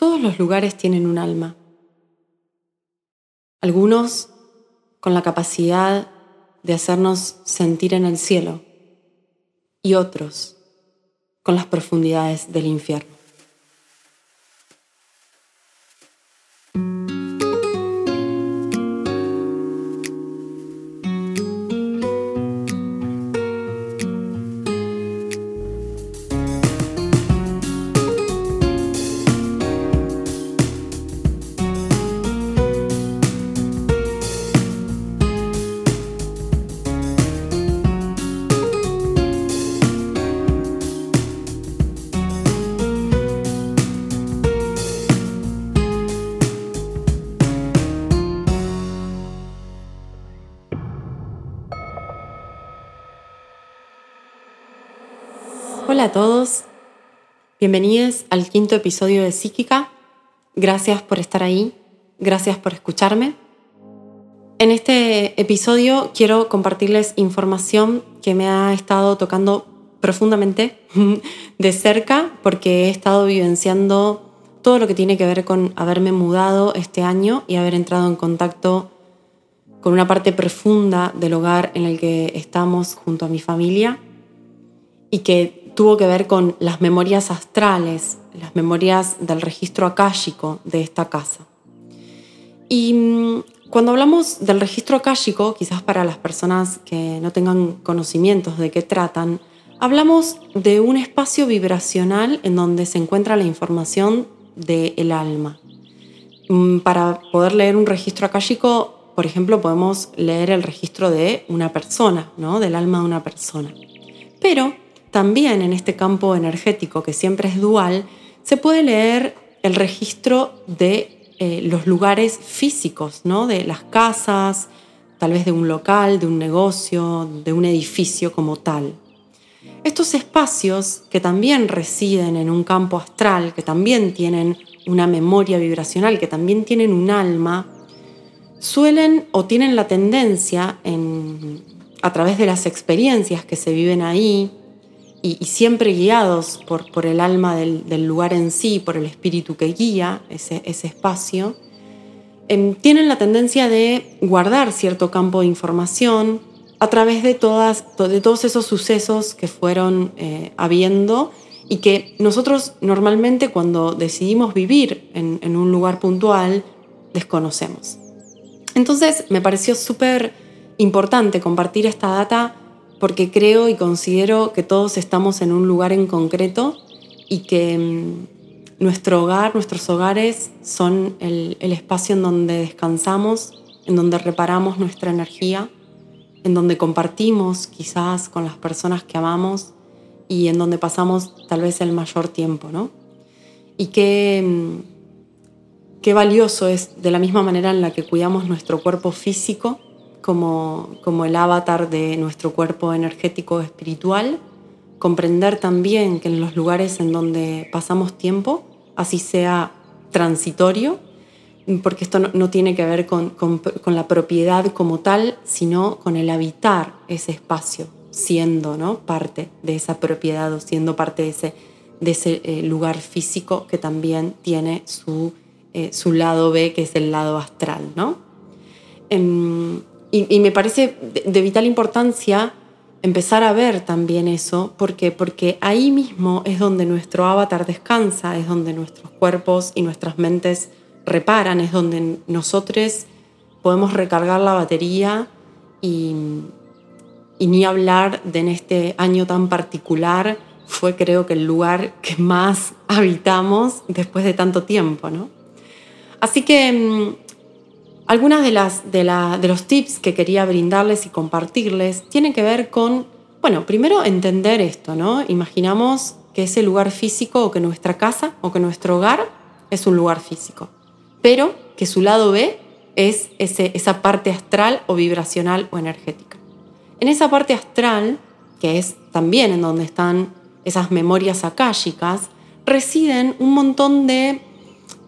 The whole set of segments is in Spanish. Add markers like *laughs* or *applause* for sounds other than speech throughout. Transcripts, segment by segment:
Todos los lugares tienen un alma. Algunos con la capacidad de hacernos sentir en el cielo y otros con las profundidades del infierno. Hola a todos, bienvenidos al quinto episodio de Psíquica. Gracias por estar ahí, gracias por escucharme. En este episodio quiero compartirles información que me ha estado tocando profundamente *laughs* de cerca porque he estado vivenciando todo lo que tiene que ver con haberme mudado este año y haber entrado en contacto con una parte profunda del hogar en el que estamos junto a mi familia y que tuvo que ver con las memorias astrales, las memorias del registro akáshico de esta casa. Y mm, cuando hablamos del registro akáshico, quizás para las personas que no tengan conocimientos de qué tratan, hablamos de un espacio vibracional en donde se encuentra la información del alma. Mm, para poder leer un registro akáshico, por ejemplo, podemos leer el registro de una persona, ¿no? del alma de una persona. Pero también en este campo energético, que siempre es dual, se puede leer el registro de eh, los lugares físicos, ¿no? de las casas, tal vez de un local, de un negocio, de un edificio como tal. Estos espacios que también residen en un campo astral, que también tienen una memoria vibracional, que también tienen un alma, suelen o tienen la tendencia a través de las experiencias que se viven ahí, y, siempre guiados por, por el alma del, lugar en sí, por el espíritu que guía ese, ese espacio, em, tienen la tendencia de guardar cierto campo de información a través de, todas, de todos esos sucesos que fueron eh, habiendo y que nosotros normalmente cuando decidimos vivir en, en un lugar puntual desconocemos. Entonces me pareció súper importante compartir esta data porque creo y considero que todos estamos en un lugar en concreto y que mm, nuestro hogar, nuestros hogares son el, espacio en donde descansamos, en donde reparamos nuestra energía, en donde compartimos quizás con las personas que amamos y en donde pasamos tal vez el mayor tiempo, ¿no? Y qué, mm, qué valioso es de la misma manera en la que cuidamos nuestro cuerpo físico, como, como el avatar de nuestro cuerpo energético espiritual, comprender también que en los lugares en donde pasamos tiempo, así sea transitorio, porque esto no, tiene que ver con, con, la propiedad como tal, sino con el habitar ese espacio, siendo ¿no? parte de esa propiedad o siendo parte de ese, de ese eh, lugar físico que también tiene su, eh, su lado B, que es el lado astral. ¿no? Em, y, me parece de, vital importancia empezar a ver también eso, porque, porque ahí mismo es donde nuestro avatar descansa, es donde nuestros cuerpos y nuestras mentes reparan, es donde nosotros podemos recargar la batería y, y ni hablar de en este año tan particular fue creo que el lugar que más habitamos después de tanto tiempo, ¿no? Así que mm, algunas de, las, de, los tips que quería brindarles y compartirles tienen que ver con, bueno, primero entender esto, ¿no? Imaginamos que ese lugar físico o que nuestra casa o que nuestro hogar es un lugar físico, pero que su lado B es ese, esa parte astral o vibracional o energética. En esa parte astral, que es también en donde están esas memorias akáshicas, residen un montón de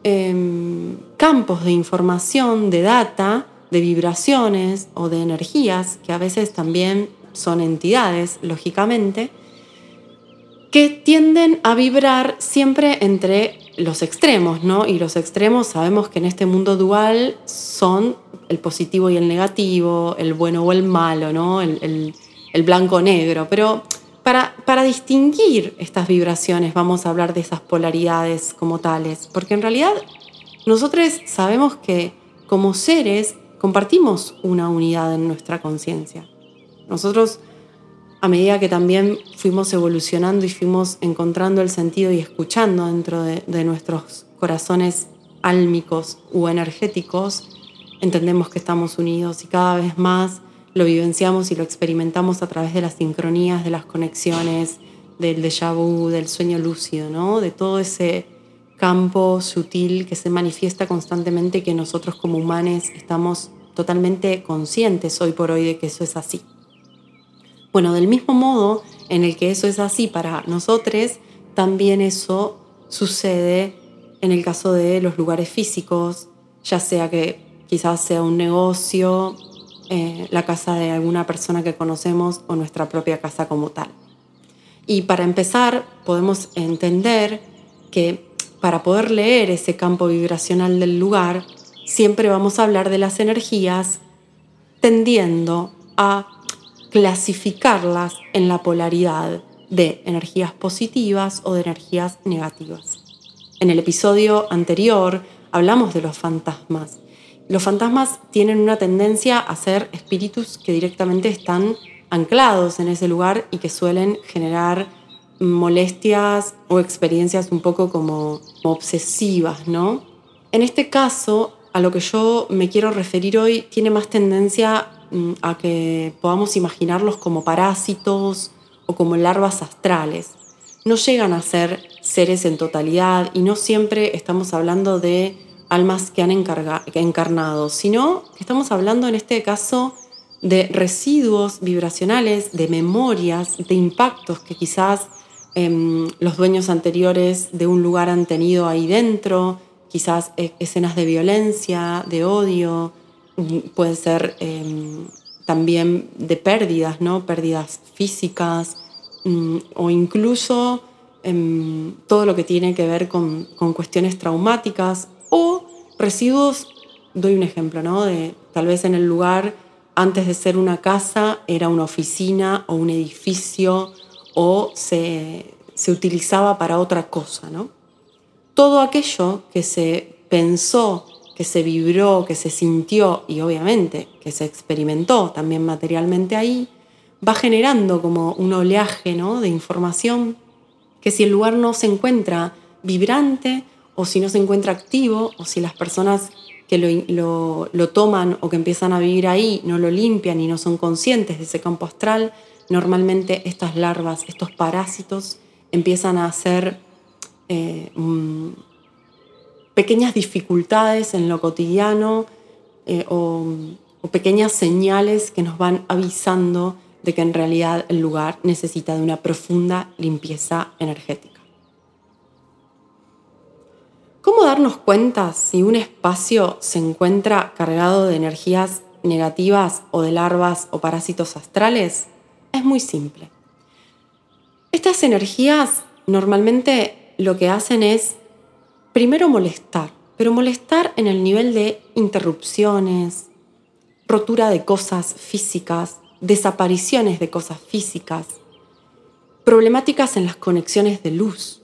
Em, campos de información, de data, de vibraciones o de energías, que a veces también son entidades, lógicamente, que tienden a vibrar siempre entre los extremos, ¿no? Y los extremos sabemos que en este mundo dual son el positivo y el negativo, el bueno o el malo, ¿no? El, blanco-negro. Pero para, para distinguir estas vibraciones vamos a hablar de esas polaridades como tales, porque en realidad nosotros sabemos que como seres compartimos una unidad en nuestra conciencia. Nosotros a medida que también fuimos evolucionando y fuimos encontrando el sentido y escuchando dentro de, nuestros corazones álmicos u energéticos, entendemos que estamos unidos y cada vez más lo vivenciamos y lo experimentamos a través de las sincronías, de las conexiones, del déjà vu, del sueño lúcido, ¿no? de todo ese campo sutil que se manifiesta constantemente que nosotros como humanos estamos totalmente conscientes hoy por hoy de que eso es así. Bueno, del mismo modo en el que eso es así para nosotros, también eso sucede en el caso de los lugares físicos, ya sea que quizás sea un negocio, eh, la casa de alguna persona que conocemos o nuestra propia casa como tal. Y para empezar, podemos entender que para poder leer ese campo vibracional del lugar, siempre vamos a hablar de las energías tendiendo a clasificarlas en la polaridad de energías positivas o de energías negativas. En el episodio anterior hablamos de los fantasmas. Los fantasmas tienen una tendencia a ser espíritus que directamente están anclados en ese lugar y que suelen generar molestias o experiencias un poco como obsesivas, ¿no? En este caso, a lo que yo me quiero referir hoy tiene más tendencia Mm, a que podamos imaginarlos como parásitos o como larvas astrales. No llegan a ser seres en totalidad y no siempre estamos hablando de almas que han encarnado, sino que estamos hablando en este caso de residuos vibracionales, de memorias, de impactos que quizás em, los dueños anteriores de un lugar han tenido ahí dentro, quizás e-, escenas de violencia, de odio, puede ser em, también de pérdidas, ¿no? Pérdidas físicas mm, o incluso em, todo lo que tiene que ver con, cuestiones traumáticas o residuos, doy un ejemplo, ¿no? De tal vez en el lugar antes de ser una casa era una oficina o un edificio o se, se utilizaba para otra cosa, ¿no? Todo aquello que se pensó que se vibró, que se sintió y obviamente que se experimentó también materialmente ahí, va generando como un oleaje ¿no? de información que si el lugar no se encuentra vibrante o si no se encuentra activo o si las personas que lo, lo, toman o que empiezan a vivir ahí no lo limpian y no son conscientes de ese campo astral, normalmente estas larvas, estos parásitos empiezan a hacer eh, pequeñas dificultades en lo cotidiano eh, o, o pequeñas señales que nos van avisando de que en realidad el lugar necesita de una profunda limpieza energética. ¿Cómo darnos cuenta si un espacio se encuentra cargado de energías negativas o de larvas o parásitos astrales? Es muy simple. Estas energías normalmente lo que hacen es primero molestar, pero molestar en el nivel de interrupciones, rotura de cosas físicas, desapariciones de cosas físicas, problemáticas en las conexiones de luz,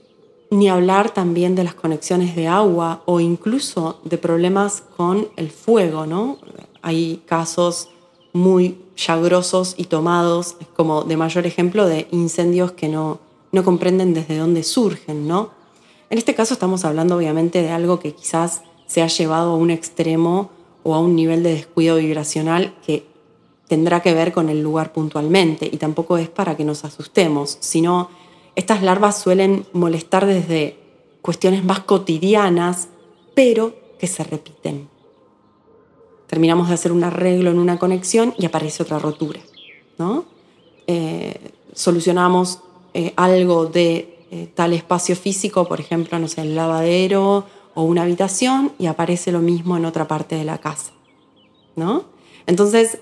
ni hablar también de las conexiones de agua o incluso de problemas con el fuego, ¿no? Hay casos muy llagrosos y tomados como de mayor ejemplo de incendios que no, no comprenden desde dónde surgen, ¿no? En este caso estamos hablando obviamente de algo que quizás se ha llevado a un extremo o a un nivel de descuido vibracional que tendrá que ver con el lugar puntualmente y tampoco es para que nos asustemos, sino estas larvas suelen molestar desde cuestiones más cotidianas, pero que se repiten. Terminamos de hacer un arreglo en una conexión y aparece otra rotura. ¿no? Eh, solucionamos eh, algo de eh, tal espacio físico, por ejemplo, no sé, el lavadero o una habitación, y aparece lo mismo en otra parte de la casa. ¿no? Entonces,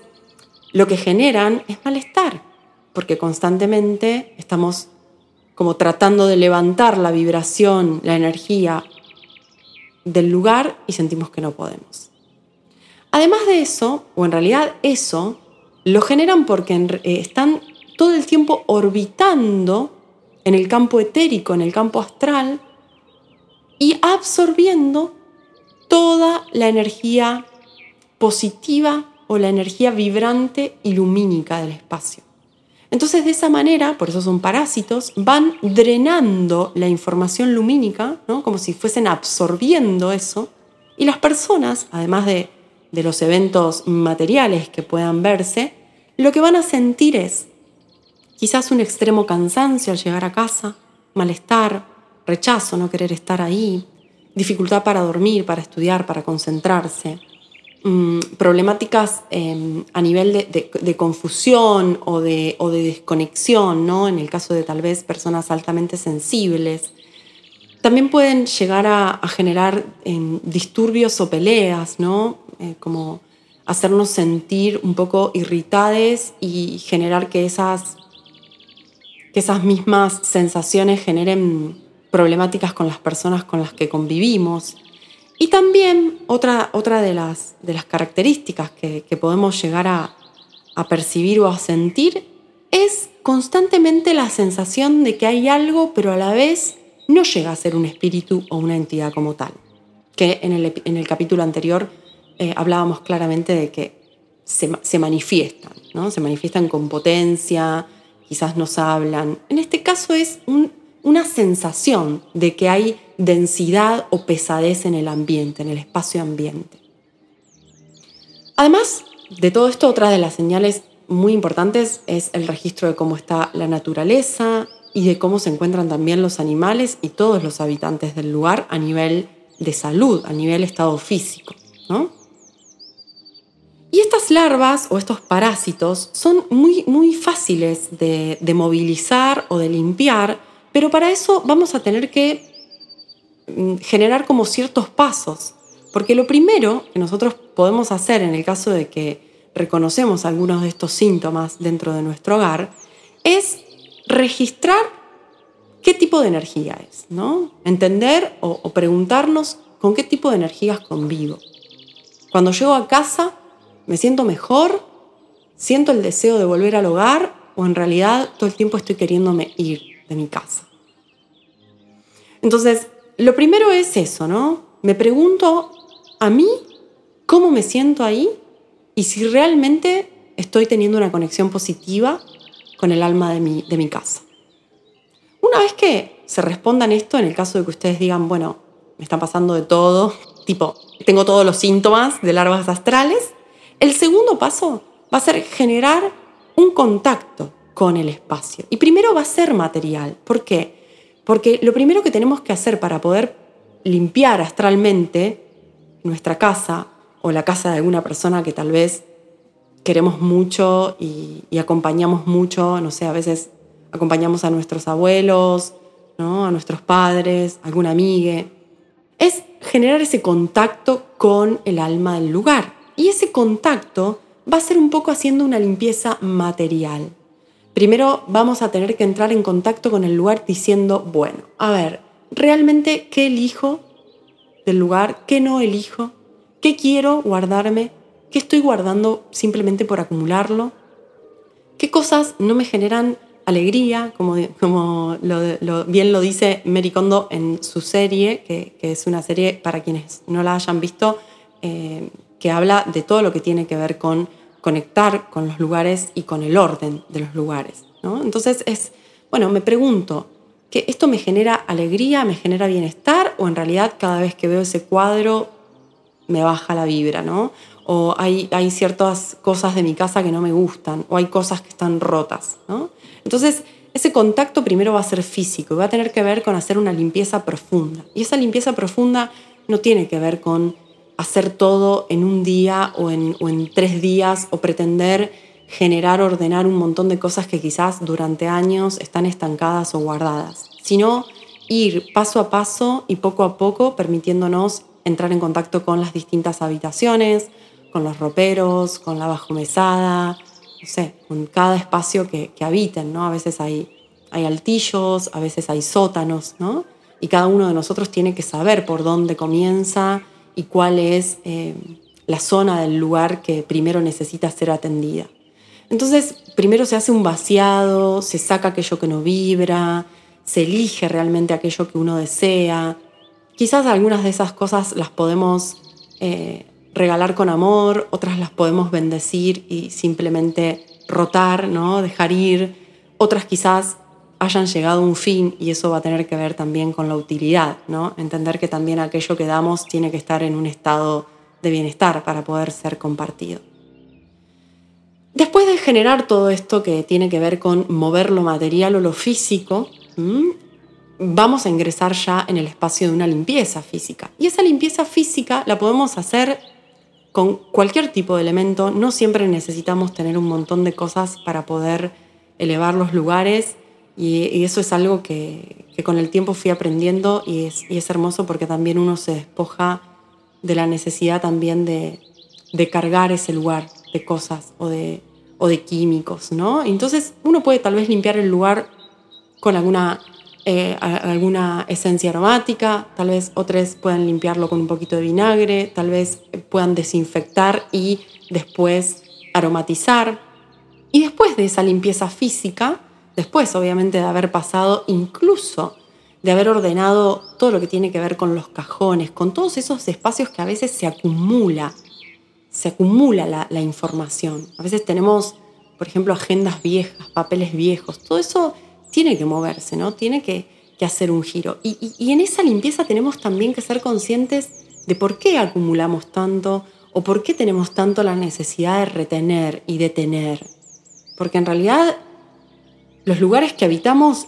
lo que generan es malestar, porque constantemente estamos como tratando de levantar la vibración, la energía del lugar y sentimos que no podemos. Además de eso, o en realidad eso, lo generan porque eh, están todo el tiempo orbitando en el campo etérico, en el campo astral, y absorbiendo toda la energía positiva o la energía vibrante y lumínica del espacio. Entonces de esa manera, por eso son parásitos, van drenando la información lumínica, ¿no? como si fuesen absorbiendo eso, y las personas, además de, de los eventos materiales que puedan verse, lo que van a sentir es quizás un extremo cansancio al llegar a casa, malestar, rechazo, no querer estar ahí, dificultad para dormir, para estudiar, para concentrarse, mm, problemáticas em, a nivel de, confusión o de, o de, desconexión, ¿no? en el caso de tal vez personas altamente sensibles. También pueden llegar a, generar em, disturbios o peleas, ¿no? Eh, como hacernos sentir un poco irritades y generar que esas, que esas mismas sensaciones generen problemáticas con las personas con las que convivimos. Y también otra, otra de, las, de las características que, podemos llegar a, a percibir o a sentir es constantemente la sensación de que hay algo, pero a la vez no llega a ser un espíritu o una entidad como tal. Que en el, en el capítulo anterior eh, hablábamos claramente de que se, se, manifiestan, ¿no? se manifiestan con potencia, quizás nos hablan. En este caso es un una sensación de que hay densidad o pesadez en el ambiente, en el espacio ambiente. Además de todo esto, otra de las señales muy importantes es el registro de cómo está la naturaleza y de cómo se encuentran también los animales y todos los habitantes del lugar a nivel de salud, a nivel estado físico. Y estas larvas o estos parásitos son muy, muy fáciles de, de movilizar o de limpiar pero para eso vamos a tener que mm, generar como ciertos pasos, porque lo primero que nosotros podemos hacer en el caso de que reconocemos algunos de estos síntomas dentro de nuestro hogar es registrar qué tipo de energía es, ¿no? Entender o, o preguntarnos con qué tipo de energías convivo. Cuando llego a casa, ¿me siento mejor? ¿Siento el deseo de volver al hogar? ¿O en realidad todo el tiempo estoy queriéndome ir de mi casa? Entonces, lo primero es eso, ¿no? Me pregunto a mí cómo me siento ahí y si realmente estoy teniendo una conexión positiva con el alma de mi, de mi casa. Una vez que se respondan esto, en el caso de que ustedes digan, bueno, me está pasando de todo, *laughs* tipo, tengo todos los síntomas de larvas astrales, el segundo paso va a ser generar un contacto con el espacio. Y primero va a ser material. ¿Por qué? Porque lo primero que tenemos que hacer para poder limpiar astralmente nuestra casa o la casa de alguna persona que tal vez queremos mucho y, acompañamos mucho, no sé, a veces acompañamos a nuestros abuelos, ¿no? a nuestros padres, a alguna amiga, es generar ese contacto con el alma del lugar. Y ese contacto va a ser un poco haciendo una limpieza material. Primero vamos a tener que entrar en contacto con el lugar diciendo, bueno, a ver, ¿realmente qué elijo del lugar? ¿Qué no elijo? ¿Qué quiero guardarme? ¿Qué estoy guardando simplemente por acumularlo? ¿Qué cosas no me generan alegría? Como, como bien lo dice Mary Kondo en su serie, que, es una serie para quienes no la hayan visto, eh, que habla de todo lo que tiene que ver con conectar con los lugares y con el orden de los lugares. Entonces es, bueno, me pregunto, ¿que esto me genera alegría, me genera bienestar o en realidad cada vez que veo ese cuadro me baja la vibra, ¿no? O hay, hay ciertas cosas de mi casa que no me gustan o hay cosas que están rotas, ¿no? Entonces, ese contacto primero va a ser físico y va a tener que ver con hacer una limpieza profunda. Y esa limpieza profunda no tiene que ver con hacer todo en un día o en, tres días o pretender generar, ordenar un montón de cosas que quizás durante años están estancadas o guardadas, sino ir paso a paso y poco a poco permitiéndonos entrar en contacto con las distintas habitaciones, con los roperos, con la bajomesada, no sé, con cada espacio que, habiten, ¿no? A veces hay, hay altillos, a veces hay sótanos, ¿no? y cada uno de nosotros tiene que saber por dónde comienza y cuál es eh, la zona del lugar que primero necesita ser atendida. Entonces, primero se hace un vaciado, se saca aquello que no vibra, se elige realmente aquello que uno desea. Quizás algunas de esas cosas las podemos eh, regalar con amor, otras las podemos bendecir y simplemente rotar, ¿no? dejar ir. Otras quizás hayan llegado a un fin y eso va a tener que ver también con la utilidad, ¿no? Entender que también aquello que damos tiene que estar en un estado de bienestar para poder ser compartido. Después de generar todo esto que tiene que ver con mover lo material o lo físico, vamos a ingresar ya en el espacio de una limpieza física. Y esa limpieza física la podemos hacer con cualquier tipo de elemento. No siempre necesitamos tener un montón de cosas para poder elevar los lugares y, eso es algo que, con el tiempo fui aprendiendo y es, hermoso porque también uno se despoja de la necesidad también de, de cargar ese lugar de cosas o de, o de químicos, ¿no? Entonces uno puede tal vez limpiar el lugar con alguna, eh, alguna esencia aromática, tal vez otros puedan limpiarlo con un poquito de vinagre, tal vez puedan desinfectar y después aromatizar. Y después de esa limpieza física, después obviamente de haber pasado incluso de haber ordenado todo lo que tiene que ver con los cajones, con todos esos espacios que a veces se acumula, se acumula la, información. A veces tenemos, por ejemplo, agendas viejas, papeles viejos, todo eso tiene que moverse, ¿no? Tiene que, hacer un giro. y en esa limpieza tenemos también que ser conscientes de por qué acumulamos tanto o por qué tenemos tanto la necesidad de retener y de tener. Porque en realidad los lugares que habitamos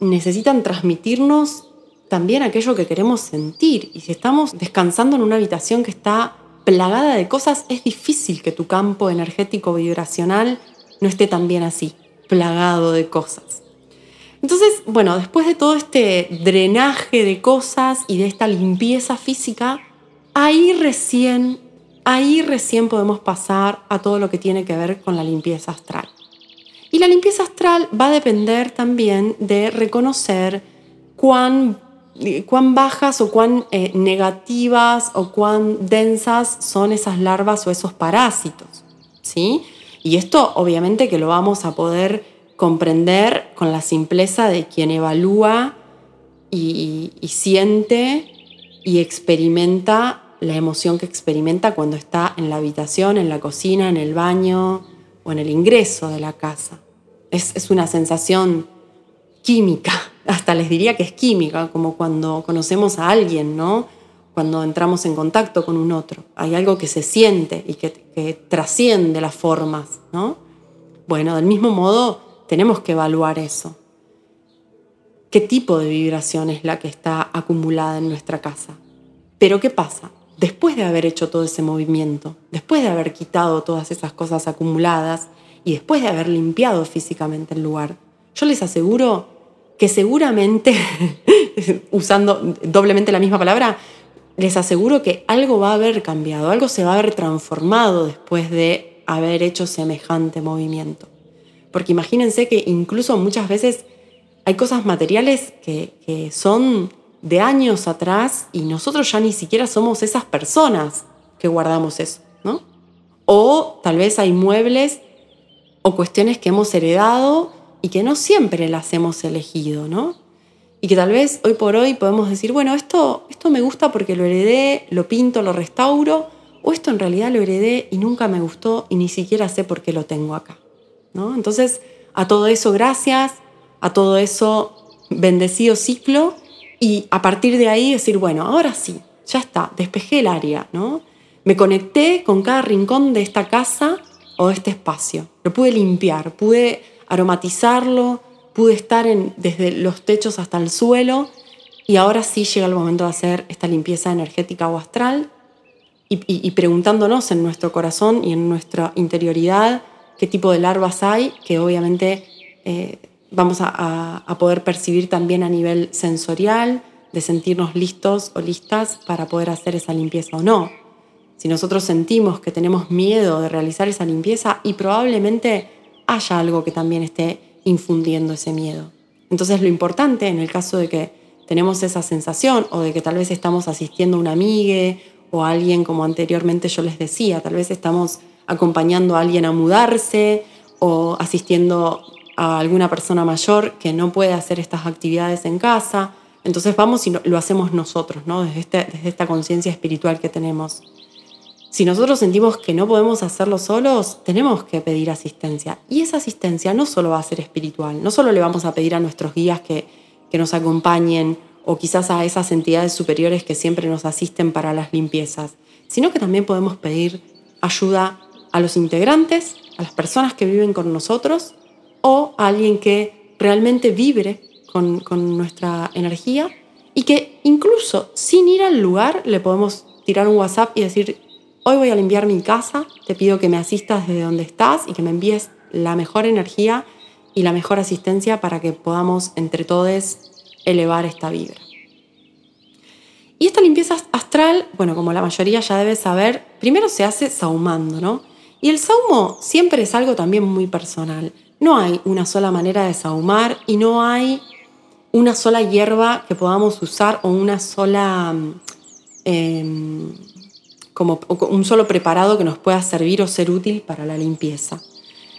necesitan transmitirnos también aquello que queremos sentir. Y si estamos descansando en una habitación que está plagada de cosas, es difícil que tu campo energético vibracional no esté también así, plagado de cosas. Entonces, bueno, después de todo este drenaje de cosas y de esta limpieza física, ahí recién, ahí recién podemos pasar a todo lo que tiene que ver con la limpieza astral. Y la limpieza astral va a depender también de reconocer cuán, cuán bajas o cuán eh, negativas o cuán densas son esas larvas o esos parásitos. ¿sí? Y esto obviamente que lo vamos a poder comprender con la simpleza de quien evalúa y, y siente y experimenta la emoción que experimenta cuando está en la habitación, en la cocina, en el baño, o en el ingreso de la casa. Es, una sensación química, *laughs* hasta les diría que es química, como cuando conocemos a alguien, ¿no? Cuando entramos en contacto con un otro. Hay algo que se siente y que, que trasciende las formas, ¿no? Bueno, del mismo modo tenemos que evaluar eso. ¿Qué tipo de vibración es la que está acumulada en nuestra casa? Pero ¿qué pasa? Después de haber hecho todo ese movimiento, después de haber quitado todas esas cosas acumuladas y después de haber limpiado físicamente el lugar, yo les aseguro que seguramente, *laughs* usando doblemente la misma palabra, les aseguro que algo va a haber cambiado, algo se va a haber transformado después de haber hecho semejante movimiento. Porque imagínense que incluso muchas veces hay cosas materiales que, que son de años atrás y nosotros ya ni siquiera somos esas personas que guardamos eso, ¿no? O tal vez hay muebles o cuestiones que hemos heredado y que no siempre las hemos elegido, ¿no? Y que tal vez hoy por hoy podemos decir, bueno, esto, esto me gusta porque lo heredé, lo pinto, lo restauro, o esto en realidad lo heredé y nunca me gustó y ni siquiera sé por qué lo tengo acá, ¿no? Entonces, a todo eso, gracias, a todo eso, bendecido ciclo y a partir de ahí decir, bueno, ahora sí, ya está, despejé el área, ¿no? Me conecté con cada rincón de esta casa o este espacio. Lo pude limpiar, pude aromatizarlo, pude estar en, desde los techos hasta el suelo y ahora sí llega el momento de hacer esta limpieza energética o astral y, preguntándonos en nuestro corazón y en nuestra interioridad qué tipo de larvas hay, que obviamente eh, vamos a, poder percibir también a nivel sensorial, de sentirnos listos o listas para poder hacer esa limpieza o no. Si nosotros sentimos que tenemos miedo de realizar esa limpieza y probablemente haya algo que también esté infundiendo ese miedo. Entonces lo importante en el caso de que tenemos esa sensación o de que tal vez estamos asistiendo a una amiga o a alguien como anteriormente yo les decía, tal vez estamos acompañando a alguien a mudarse o asistiendo a alguna persona mayor que no puede hacer estas actividades en casa. Entonces vamos y lo hacemos nosotros, ¿no? desde, este, desde esta conciencia espiritual que tenemos. Si nosotros sentimos que no podemos hacerlo solos, tenemos que pedir asistencia. Y esa asistencia no solo va a ser espiritual, no solo le vamos a pedir a nuestros guías que nos acompañen o quizás a esas entidades superiores que siempre nos asisten para las limpiezas, sino que también podemos pedir ayuda a los integrantes, a las personas que viven con nosotros o alguien que realmente vibre con, nuestra energía y que incluso sin ir al lugar le podemos tirar un WhatsApp y decir, hoy voy a limpiar mi casa, te pido que me asistas desde donde estás y que me envíes la mejor energía y la mejor asistencia para que podamos entre todos elevar esta vibra. Y esta limpieza astral, bueno, como la mayoría ya debe saber, primero se hace saumando, ¿no? Y el saumo siempre es algo también muy personal. No hay una sola manera de saumar y no hay una sola hierba que podamos usar o una sola, em, como un solo preparado que nos pueda servir o ser útil para la limpieza.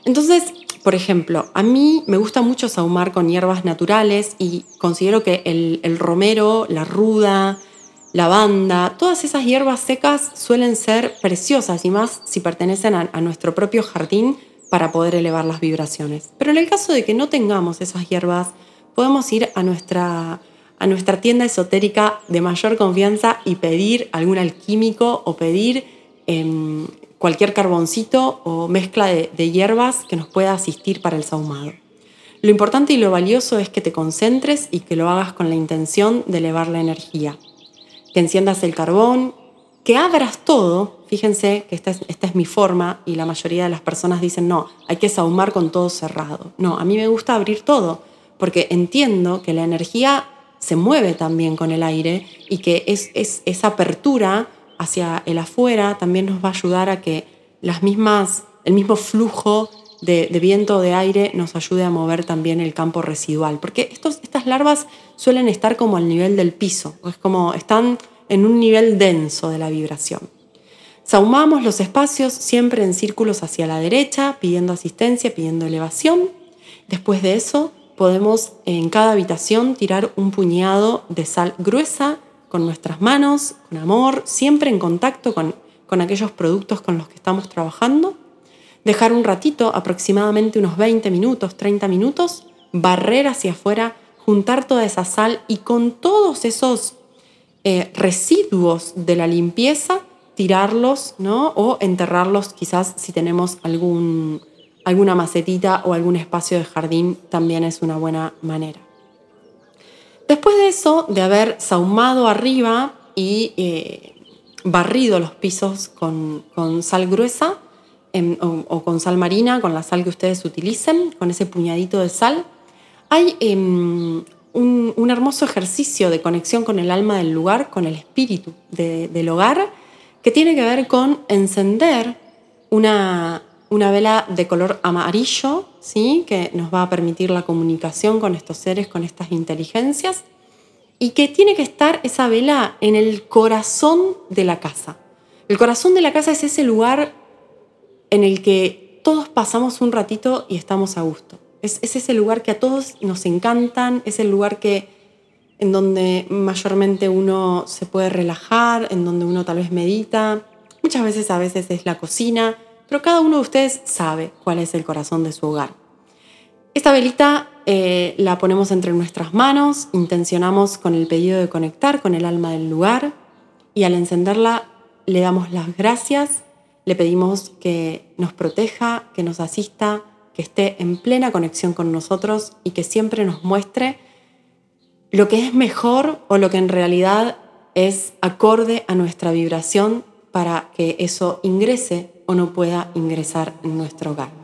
Entonces, por ejemplo, a mí me gusta mucho saumar con hierbas naturales y considero que el, romero, la ruda, la banda, todas esas hierbas secas suelen ser preciosas y más si pertenecen a nuestro propio jardín para poder elevar las vibraciones. Pero en el caso de que no tengamos esas hierbas, podemos ir a nuestra, a nuestra tienda esotérica de mayor confianza y pedir algún alquímico o pedir em, cualquier carboncito o mezcla de, de hierbas que nos pueda asistir para el sahumado. Lo importante y lo valioso es que te concentres y que lo hagas con la intención de elevar la energía. Que enciendas el carbón, que abras todo, fíjense que esta es, es mi forma y la mayoría de las personas dicen, no, hay que saumar con todo cerrado. No, a mí me gusta abrir todo, porque entiendo que la energía se mueve también con el aire y que es, esa apertura hacia el afuera también nos va a ayudar a que las mismas, el mismo flujo de, viento o de aire nos ayude a mover también el campo residual, porque estos, estas larvas suelen estar como al nivel del piso, es como están en un nivel denso de la vibración. Saumamos los espacios siempre en círculos hacia la derecha, pidiendo asistencia, pidiendo elevación. Después de eso, podemos en cada habitación tirar un puñado de sal gruesa con nuestras manos, con amor, siempre en contacto con, con aquellos productos con los que estamos trabajando. Dejar un ratito, aproximadamente unos 20 minutos, 30 minutos, barrer hacia afuera, juntar toda esa sal y con todos esos eh, residuos de la limpieza, tirarlos ¿no? o enterrarlos quizás si tenemos algún, alguna macetita o algún espacio de jardín, también es una buena manera. Después de eso, de haber sahumado arriba y eh, barrido los pisos con, sal gruesa em, o, con sal marina, con la sal que ustedes utilicen, con ese puñadito de sal, hay em, un, hermoso ejercicio de conexión con el alma del lugar, con el espíritu del hogar, que tiene que ver con encender una, una vela de color amarillo, ¿sí? que nos va a permitir la comunicación con estos seres, con estas inteligencias, y que tiene que estar esa vela en el corazón de la casa. El corazón de la casa es ese lugar en el que todos pasamos un ratito y estamos a gusto. Es, ese lugar que a todos nos encantan, es el lugar que, en donde mayormente uno se puede relajar, en donde uno tal vez medita. Muchas veces a veces es la cocina, pero cada uno de ustedes sabe cuál es el corazón de su hogar. Esta velita eh, la ponemos entre nuestras manos, intencionamos con el pedido de conectar con el alma del lugar y al encenderla le damos las gracias, le pedimos que nos proteja, que nos asista, que esté en plena conexión con nosotros y que siempre nos muestre lo que es mejor o lo que en realidad es acorde a nuestra vibración para que eso ingrese o no pueda ingresar en nuestro hogar.